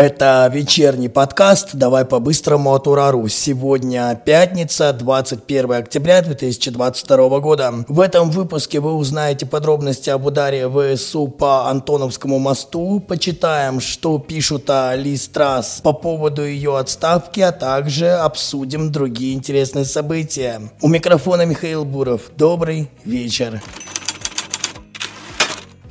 Это вечерний подкаст «Давай по-быстрому от Урару». Сегодня пятница, 21 октября 2022 года. В этом выпуске вы узнаете подробности об ударе ВСУ по Антоновскому мосту, почитаем, что пишут о Ли Страс по поводу ее отставки, а также обсудим другие интересные события. У микрофона Михаил Буров. Добрый вечер.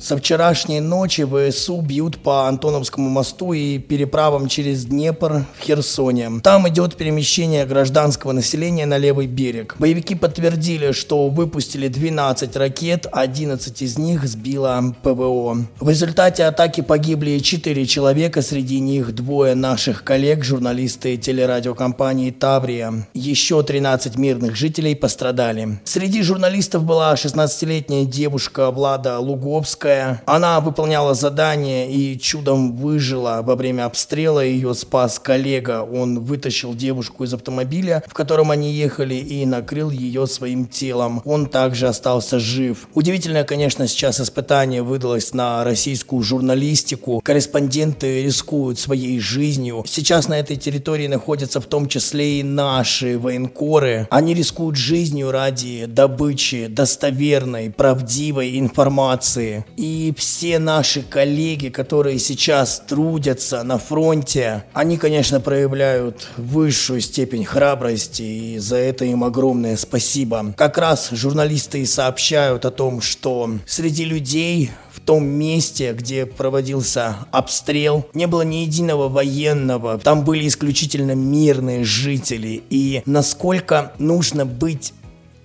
Со вчерашней ночи ВСУ бьют по Антоновскому мосту и переправам через Днепр в Херсоне. Там идет перемещение гражданского населения на левый берег. Боевики подтвердили, что выпустили 12 ракет, 11 из них сбило ПВО. В результате атаки погибли 4 человека, среди них двое наших коллег, журналисты телерадиокомпании «Таврия». Еще 13 мирных жителей пострадали. Среди журналистов была 16-летняя девушка Влада Луговская, которая она выполняла задание и чудом выжила во время обстрела. Ее спас коллега. Он вытащил девушку из автомобиля, в котором они ехали, и накрыл ее своим телом. Он также остался жив. Удивительное, конечно, сейчас испытание выдалось на российскую журналистику. Корреспонденты рискуют своей жизнью. Сейчас на этой территории находятся в том числе и наши военкоры. Они рискуют жизнью ради добычи достоверной, правдивой информации. И и все наши коллеги, которые сейчас трудятся на фронте, они, конечно, проявляют высшую степень храбрости, и за это им огромное спасибо. Как раз журналисты и сообщают о том, что среди людей в том месте, где проводился обстрел, не было ни единого военного. Там были исключительно мирные жители. И насколько нужно быть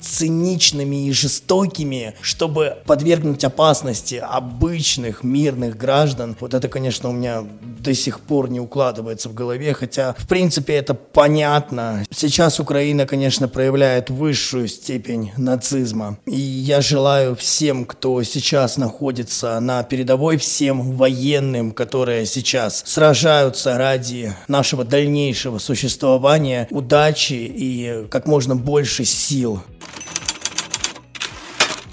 циничными и жестокими, чтобы подвергнуть опасности обычных мирных граждан. Вот это, конечно, у меня до сих пор не укладывается в голове, хотя, в принципе, это понятно. Сейчас Украина, конечно, проявляет высшую степень нацизма. И я желаю всем, кто сейчас находится на передовой, всем военным, которые сейчас сражаются ради нашего дальнейшего существования, удачи и как можно больше сил.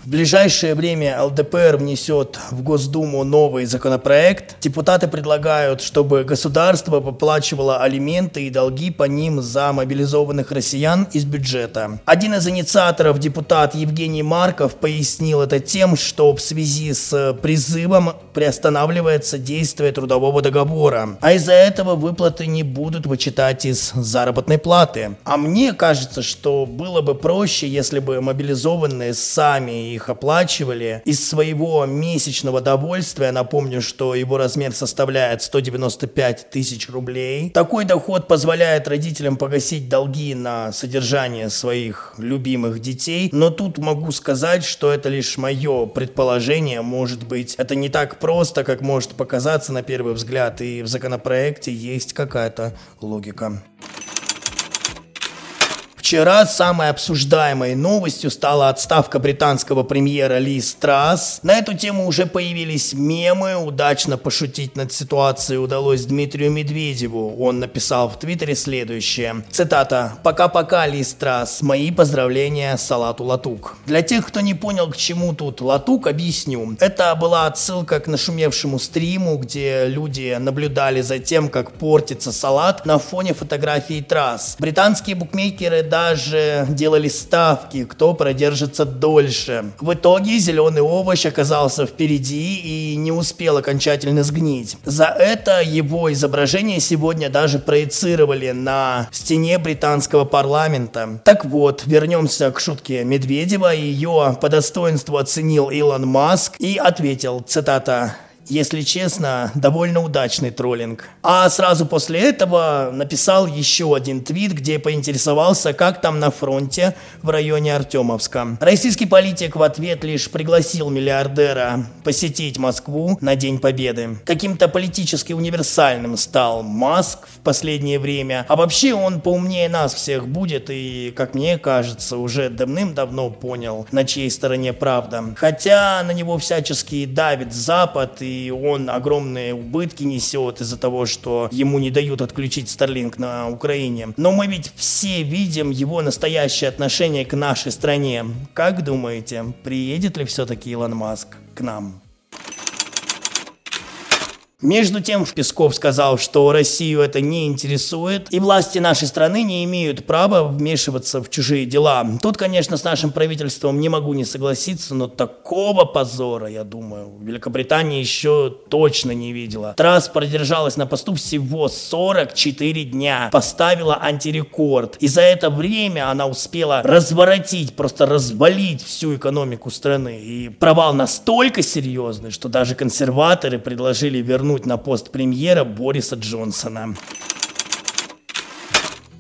В ближайшее время ЛДПР внесет в Госдуму новый законопроект. Депутаты предлагают, чтобы государство поплачивало алименты и долги по ним за мобилизованных россиян из бюджета. Один из инициаторов, депутат Евгений Марков, пояснил это тем, что в связи с призывом приостанавливается действие трудового договора, а из-за этого выплаты не будут вычитать из заработной платы. А мне кажется, что было бы проще, если бы мобилизованные сами их оплачивали из своего месячного довольствия. Напомню, что его размер составляет 195 тысяч рублей. Такой доход позволяет родителям погасить долги на содержание своих любимых детей. Но тут могу сказать, что это лишь мое предположение. Может быть, это не так просто, как может показаться на первый взгляд. И в законопроекте есть какая-то логика. Вчера самой обсуждаемой новостью стала отставка британского премьера Ли Страс. На эту тему уже появились мемы. Удачно пошутить над ситуацией удалось Дмитрию Медведеву. Он написал в Твиттере следующее. Цитата. «Пока-пока, Ли Страс. Мои поздравления Салату Латук». Для тех, кто не понял, к чему тут Латук, объясню. Это была отсылка к нашумевшему стриму, где люди наблюдали за тем, как портится салат на фоне фотографии трасс. Британские букмекеры да даже делали ставки, кто продержится дольше. В итоге зеленый овощ оказался впереди и не успел окончательно сгнить. За это его изображение сегодня даже проецировали на стене британского парламента. Так вот, вернемся к шутке Медведева. Ее по достоинству оценил Илон Маск и ответил, цитата, если честно, довольно удачный троллинг. А сразу после этого написал еще один твит, где поинтересовался, как там на фронте в районе Артемовска. Российский политик в ответ лишь пригласил миллиардера посетить Москву на День Победы. Каким-то политически универсальным стал Маск в последнее время. А вообще он поумнее нас всех будет и, как мне кажется, уже давным-давно понял, на чьей стороне правда. Хотя на него всячески давит Запад он огромные убытки несет из-за того, что ему не дают отключить Starlink на Украине. Но мы ведь все видим его настоящее отношение к нашей стране. Как думаете, приедет ли все-таки Илон Маск к нам? Между тем, Песков сказал, что Россию это не интересует, и власти нашей страны не имеют права вмешиваться в чужие дела. Тут, конечно, с нашим правительством не могу не согласиться, но такого позора, я думаю, Великобритания еще точно не видела. Трасс продержалась на посту всего 44 дня, поставила антирекорд, и за это время она успела разворотить, просто развалить всю экономику страны. И провал настолько серьезный, что даже консерваторы предложили вернуть вернуть на пост премьера Бориса Джонсона.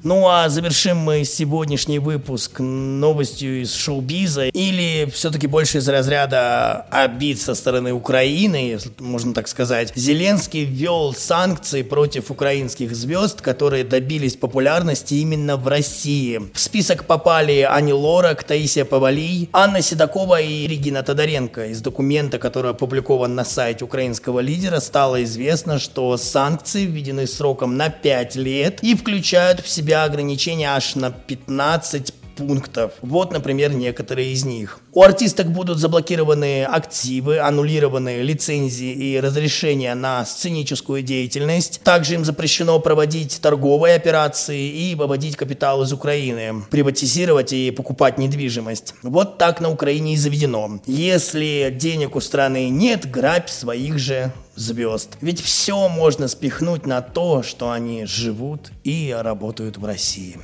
Ну а завершим мы сегодняшний выпуск новостью из шоу-биза или все-таки больше из разряда обид со стороны Украины, если можно так сказать. Зеленский ввел санкции против украинских звезд, которые добились популярности именно в России. В список попали Ани Лорак, Таисия Павалий, Анна Седокова и Регина Тодоренко. Из документа, который опубликован на сайте украинского лидера, стало известно, что санкции введены сроком на 5 лет и включают в себя себя ограничения аж на 15 пунктов. Вот, например, некоторые из них. У артисток будут заблокированы активы, аннулированы лицензии и разрешения на сценическую деятельность. Также им запрещено проводить торговые операции и выводить капитал из Украины, приватизировать и покупать недвижимость. Вот так на Украине и заведено. Если денег у страны нет, грабь своих же звезд. Ведь все можно спихнуть на то, что они живут и работают в России.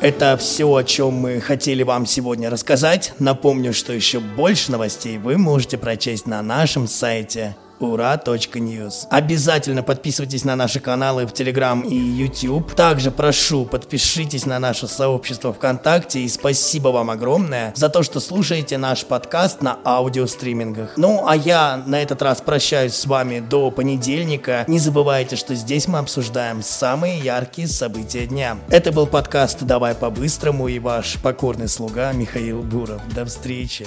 Это все, о чем мы хотели вам сегодня рассказать. Напомню, что еще больше новостей вы можете прочесть на нашем сайте ура.ньюс. Обязательно подписывайтесь на наши каналы в Телеграм и YouTube. Также прошу, подпишитесь на наше сообщество ВКонтакте и спасибо вам огромное за то, что слушаете наш подкаст на аудиостримингах. Ну, а я на этот раз прощаюсь с вами до понедельника. Не забывайте, что здесь мы обсуждаем самые яркие события дня. Это был подкаст «Давай по-быстрому» и ваш покорный слуга Михаил Буров. До встречи!